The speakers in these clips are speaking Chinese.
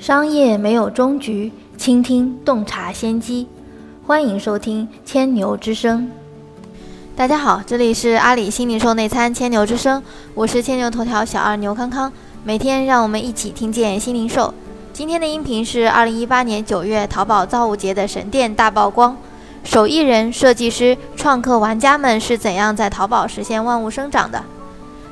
商业没有终局，倾听洞察先机。欢迎收听千牛之声。大家好，这里是阿里新零售内参千牛之声，我是千牛头条小二牛康康。每天让我们一起听见新零售。今天的音频是二零一八年九月淘宝造物节的神店大曝光，手艺人、设计师、创客玩家们是怎样在淘宝实现万物生长的？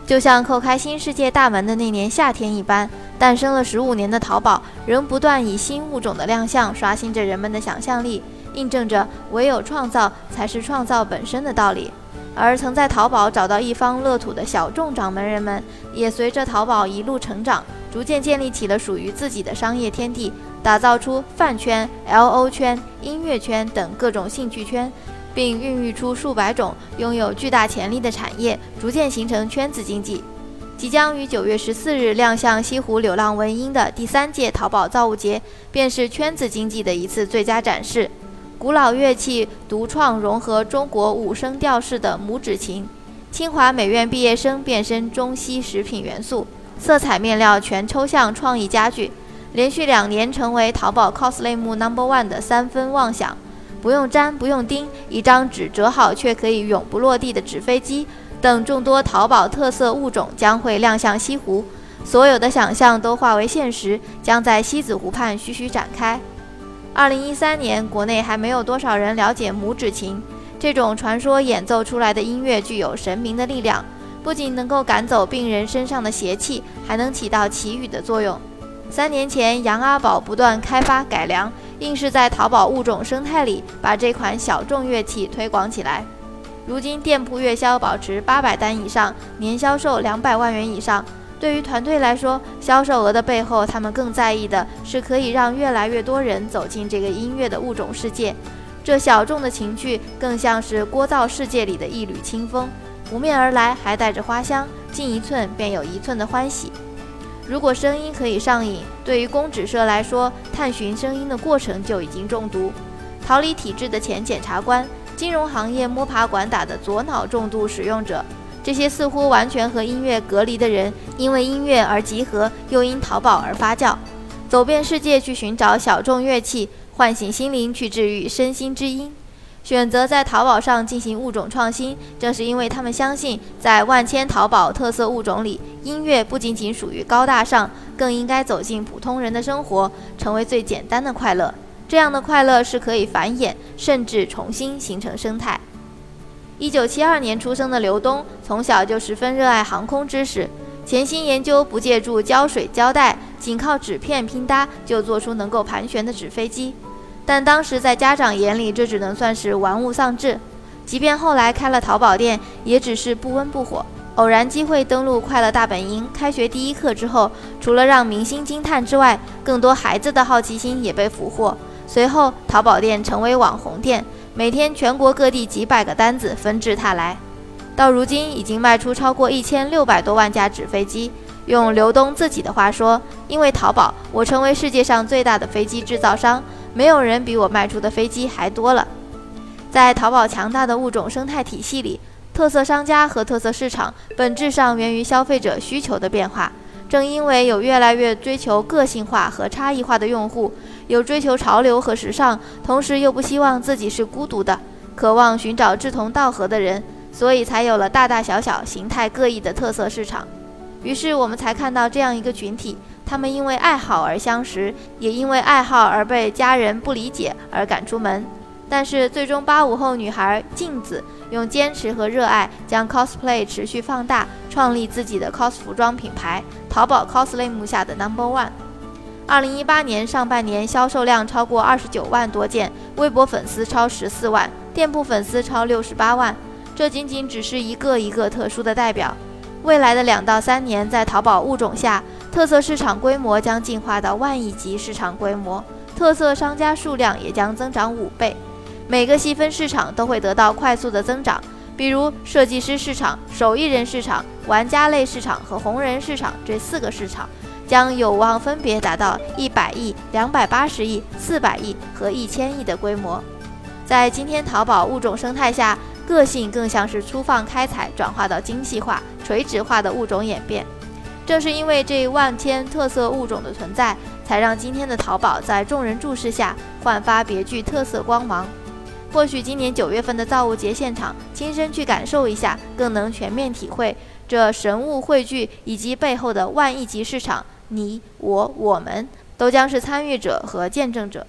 就像叩开新世界大门的那年夏天一般，诞生了十五年的淘宝，仍不断以新物种的亮相刷新着人们的想象力，印证着唯有创造才是创造本身的道理。而曾在淘宝找到一方乐土的小众掌门人们，也随着淘宝一路成长，逐渐建立起了属于自己的商业天地，打造出饭圈、LO 圈、音乐圈等各种兴趣圈。并孕育出数百种拥有巨大潜力的产业，逐渐形成圈子经济。即将于九月十四日亮相西湖流浪文音的第三届淘宝造物节，便是圈子经济的一次最佳展示。古老乐器独创融合中国五声调式的拇指琴，清华美院毕业生变身中西食品元素，色彩面料全抽象创意家具，连续两年成为淘宝 cos 类目 number one 的三分妄想。不用粘，不用钉，一张纸折好却可以永不落地的纸飞机等众多淘宝特色物种将会亮相西湖，所有的想象都化为现实，将在西子湖畔徐徐展开。二零一三年，国内还没有多少人了解拇指琴这种传说演奏出来的音乐具有神明的力量，不仅能够赶走病人身上的邪气，还能起到祈雨的作用。三年前，杨阿宝不断开发改良。硬是在淘宝物种生态里把这款小众乐器推广起来，如今店铺月销保持八百单以上，年销售两百万元以上。对于团队来说，销售额的背后，他们更在意的是可以让越来越多人走进这个音乐的物种世界。这小众的情趣，更像是聒噪世界里的一缕清风，扑面而来，还带着花香，近一寸便有一寸的欢喜。如果声音可以上瘾，对于公指社来说，探寻声音的过程就已经中毒。逃离体制的前检察官，金融行业摸爬滚打的左脑重度使用者，这些似乎完全和音乐隔离的人，因为音乐而集合，又因淘宝而发酵，走遍世界去寻找小众乐器，唤醒心灵，去治愈身心之音。选择在淘宝上进行物种创新，正是因为他们相信，在万千淘宝特色物种里，音乐不仅仅属于高大上，更应该走进普通人的生活，成为最简单的快乐。这样的快乐是可以繁衍，甚至重新形成生态。一九七二年出生的刘东，从小就十分热爱航空知识，潜心研究，不借助胶水胶带，仅靠纸片拼搭，就做出能够盘旋的纸飞机。但当时在家长眼里，这只能算是玩物丧志。即便后来开了淘宝店，也只是不温不火。偶然机会登录快乐大本营，开学第一课之后，除了让明星惊叹之外，更多孩子的好奇心也被俘获。随后，淘宝店成为网红店，每天全国各地几百个单子纷至沓来。到如今，已经卖出超过一千六百多万架纸飞机。用刘东自己的话说：“因为淘宝，我成为世界上最大的飞机制造商。”没有人比我卖出的飞机还多了。在淘宝强大的物种生态体系里，特色商家和特色市场本质上源于消费者需求的变化。正因为有越来越追求个性化和差异化的用户，有追求潮流和时尚，同时又不希望自己是孤独的，渴望寻找志同道合的人，所以才有了大大小小、形态各异的特色市场。于是我们才看到这样一个群体。他们因为爱好而相识，也因为爱好而被家人不理解而赶出门。但是最终，八五后女孩镜子用坚持和热爱将 cosplay 持续放大，创立自己的 cos 服装品牌，淘宝 cos 类目下的 number one。二零一八年上半年销售量超过二十九万多件，微博粉丝超十四万，店铺粉丝超六十八万。这仅仅只是一个一个特殊的代表。未来的两到三年，在淘宝物种下。特色市场规模将进化到万亿级市场规模，特色商家数量也将增长五倍，每个细分市场都会得到快速的增长。比如设计师市场、手艺人市场、玩家类市场和红人市场这四个市场，将有望分别达到一百亿、两百八十亿、四百亿和一千亿的规模。在今天淘宝物种生态下，个性更像是粗放开采转化到精细化、垂直化的物种演变。正是因为这万千特色物种的存在，才让今天的淘宝在众人注视下焕发别具特色光芒。或许今年九月份的造物节现场，亲身去感受一下，更能全面体会这神物汇聚以及背后的万亿级市场。你、我、我们都将是参与者和见证者。